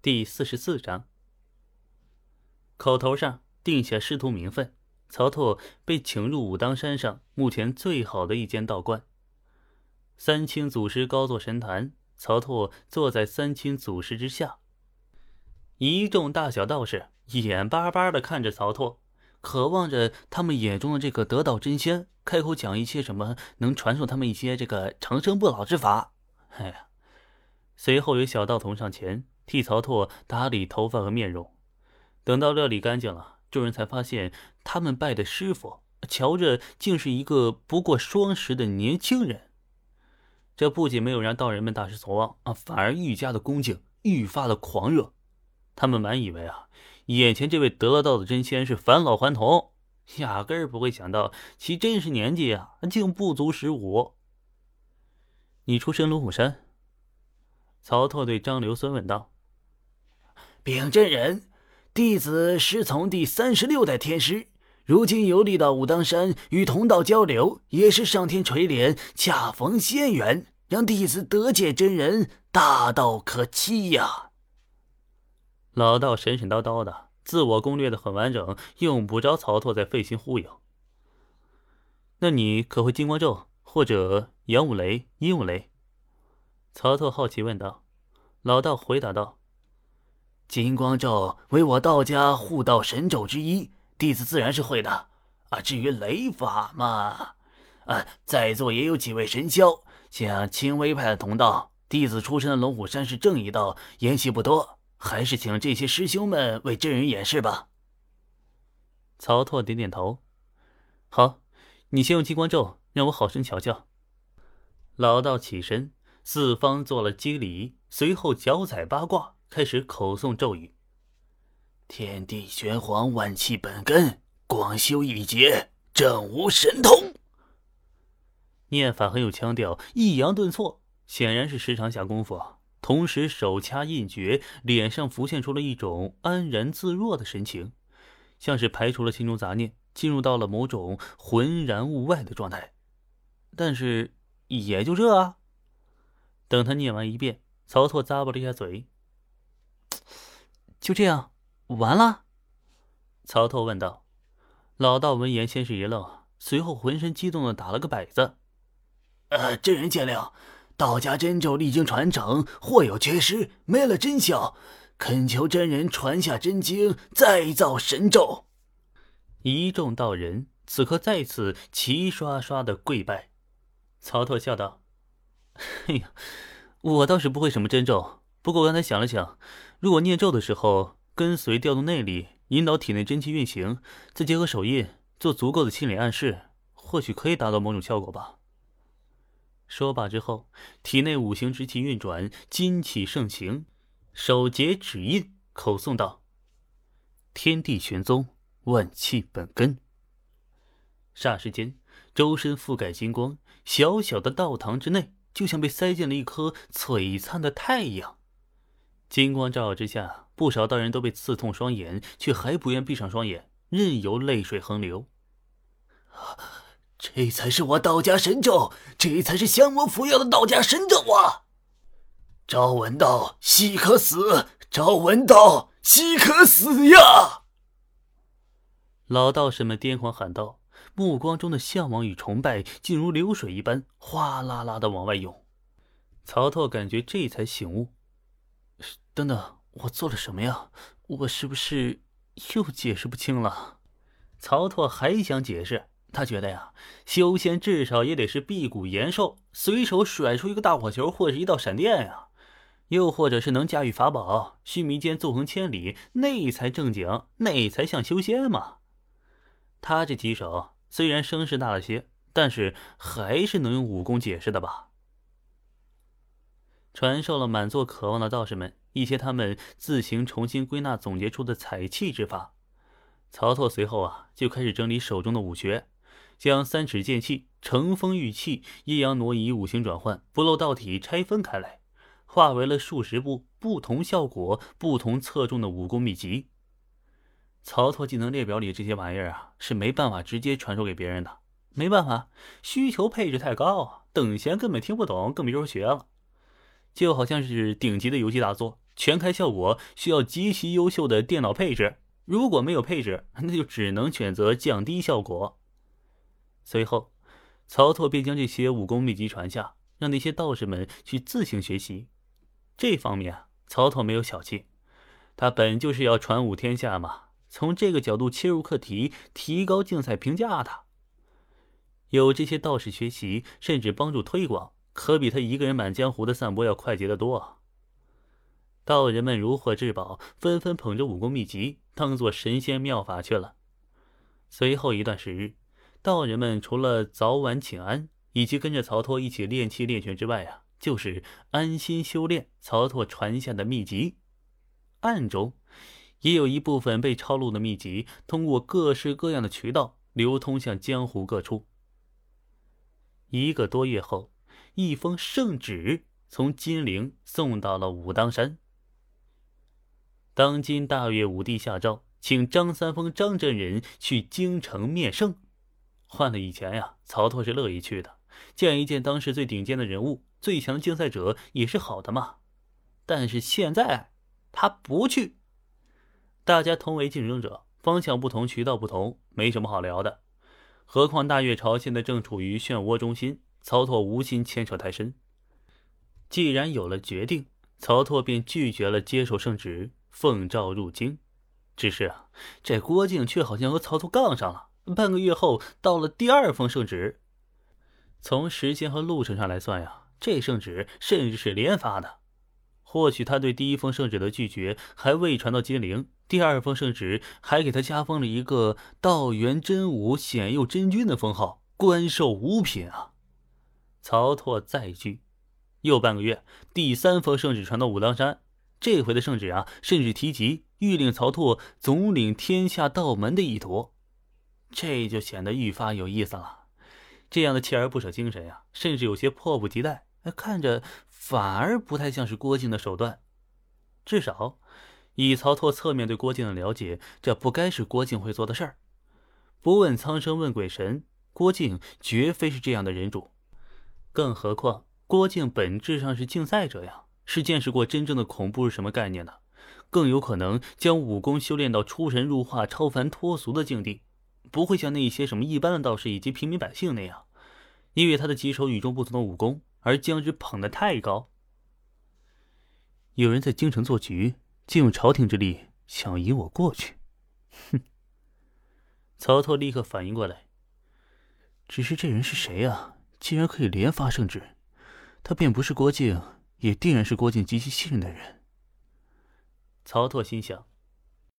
第四十四章，口头上定下师徒名分，曹拓被请入武当山上目前最好的一间道观。三清祖师高坐神坛，曹拓坐在三清祖师之下。一众大小道士眼巴巴的看着曹拓，渴望着他们眼中的这个得道真仙开口讲一些什么能传授他们一些这个长生不老之法。哎呀！随后有小道童上前替曹拓打理头发和面容，等到料理干净了，众人才发现他们拜的师傅瞧着竟是一个不过双十的年轻人。这不仅没有让道人们大失所望啊，反而愈加的恭敬，愈发的狂热。他们满以为啊，眼前这位得了道的真仙是返老还童，压根不会想到其真实年纪啊，竟不足十五。你出身龙虎山？曹拓对张留孙问道：“禀真人，弟子师从第三十六代天师，如今游历到武当山与同道交流，也是上天垂怜，恰逢仙缘，让弟子得见真人，大道可期呀。”老道神神叨叨的，自我攻略的很完整，用不着曹拓再费心忽悠。那你可会金光咒或者阳五雷、阴五雷？曹拓好奇问道：“老道回答道：‘金光咒为我道家护道神咒之一，弟子自然是会的。啊，至于雷法嘛，啊，在座也有几位神霄，像清微派的同道，弟子出身的龙虎山是正一道，言习不多，还是请这些师兄们为真人演示吧。’”曹拓点点头：“好，你先用金光咒，让我好生瞧瞧。”老道起身。四方做了机礼，随后脚踩八卦，开始口诵咒语：“天地玄黄，万气本根，广修一劫，正无神通。”念法很有腔调，抑扬顿挫，显然是时常下功夫。同时手掐印诀，脸上浮现出了一种安然自若的神情，像是排除了心中杂念，进入到了某种浑然物外的状态。但是也就这啊。等他念完一遍，曹拓咂巴了一下嘴。就这样，完了？曹拓问道。老道闻言，先是一愣，随后浑身激动的打了个摆子。呃，真人见谅，道家真咒历经传承，或有缺失，没了真效，恳求真人传下真经，再造神咒。一众道人此刻再次齐刷刷的跪拜。曹拓笑道。哎呀，我倒是不会什么真咒，不过刚才想了想，如果念咒的时候跟随调动内力，引导体内真气运行，再结合手印做足够的心理暗示，或许可以达到某种效果吧。说罢之后，体内五行之气运转，金气盛行，手结指印，口诵道：“天地玄宗，万气本根。”霎时间，周身覆盖金光，小小的道堂之内。就像被塞进了一颗璀璨的太阳，金光照耀之下，不少道人都被刺痛双眼，却还不愿闭上双眼，任由泪水横流。这才是我道家神咒，这才是降魔服药的道家神咒啊！朝闻道，夕可死；朝闻道，夕可死呀！老道士们癫狂喊道。目光中的向往与崇拜，竟如流水一般哗啦啦的往外涌。曹操感觉这才醒悟：等等，我做了什么呀？我是不是又解释不清了？曹拓还想解释，他觉得呀，修仙至少也得是辟谷延寿，随手甩出一个大火球或者一道闪电呀，又或者是能驾驭法宝，须弥间纵横千里，那才正经，那才像修仙嘛。他这几手。虽然声势大了些，但是还是能用武功解释的吧？传授了满座渴望的道士们一些他们自行重新归纳总结出的采气之法。曹操随后啊，就开始整理手中的武学，将三尺剑气、乘风御气、阴阳挪移、五行转换、不漏道体拆分开来，化为了数十部不同效果、不同侧重的武功秘籍。曹操技能列表里这些玩意儿啊，是没办法直接传授给别人的。没办法，需求配置太高，等闲根本听不懂，更别说学了。就好像是顶级的游戏大作，全开效果需要极其优秀的电脑配置，如果没有配置，那就只能选择降低效果。随后，曹拓便将这些武功秘籍传下，让那些道士们去自行学习。这方面啊，曹拓没有小气，他本就是要传武天下嘛。从这个角度切入课题，提高竞赛评价的。有这些道士学习，甚至帮助推广，可比他一个人满江湖的散播要快捷得多。道人们如获至宝，纷纷捧着武功秘籍当做神仙妙法去了。随后一段时日，道人们除了早晚请安，以及跟着曹拓一起练气练拳之外啊，就是安心修炼曹拓传下的秘籍。暗中，也有一部分被抄录的秘籍，通过各式各样的渠道流通向江湖各处。一个多月后，一封圣旨从金陵送到了武当山。当今大岳武帝下诏，请张三丰张真人去京城面圣。换了以前呀，曹拓是乐意去的，见一见当时最顶尖的人物、最强的竞赛者也是好的嘛。但是现在他不去。大家同为竞争者，方向不同，渠道不同，没什么好聊的。何况大岳朝现在正处于漩涡中心，曹拓无心牵扯太深。既然有了决定，曹拓便拒绝了接受圣旨，奉诏入京。只是啊，这郭靖却好像和曹拓杠上了。半个月后，到了第二封圣旨。从时间和路程上来算呀，这圣旨甚至是连发的。或许他对第一封圣旨的拒绝还未传到金陵。第二封圣旨还给他加封了一个道元真武显佑真君的封号，官授五品啊！曹拓再拒，又半个月，第三封圣旨传到武当山，这回的圣旨啊，甚至提及欲令曹拓总领天下道门的意图，这就显得愈发有意思了。这样的锲而不舍精神呀，甚至有些迫不及待，看着反而不太像是郭靖的手段，至少。以曹拓侧面对郭靖的了解，这不该是郭靖会做的事儿。不问苍生问鬼神，郭靖绝非是这样的人主。更何况郭靖本质上是竞赛者呀，是见识过真正的恐怖是什么概念的，更有可能将武功修炼到出神入化、超凡脱俗的境地，不会像那些什么一般的道士以及平民百姓那样，因为他的几手与众不同的武功而将之捧得太高。有人在京城做局。借用朝廷之力想引我过去，哼！曹操立刻反应过来，只是这人是谁啊？竟然可以连发圣旨，他便不是郭靖，也定然是郭靖极其信任的人。曹拓心想：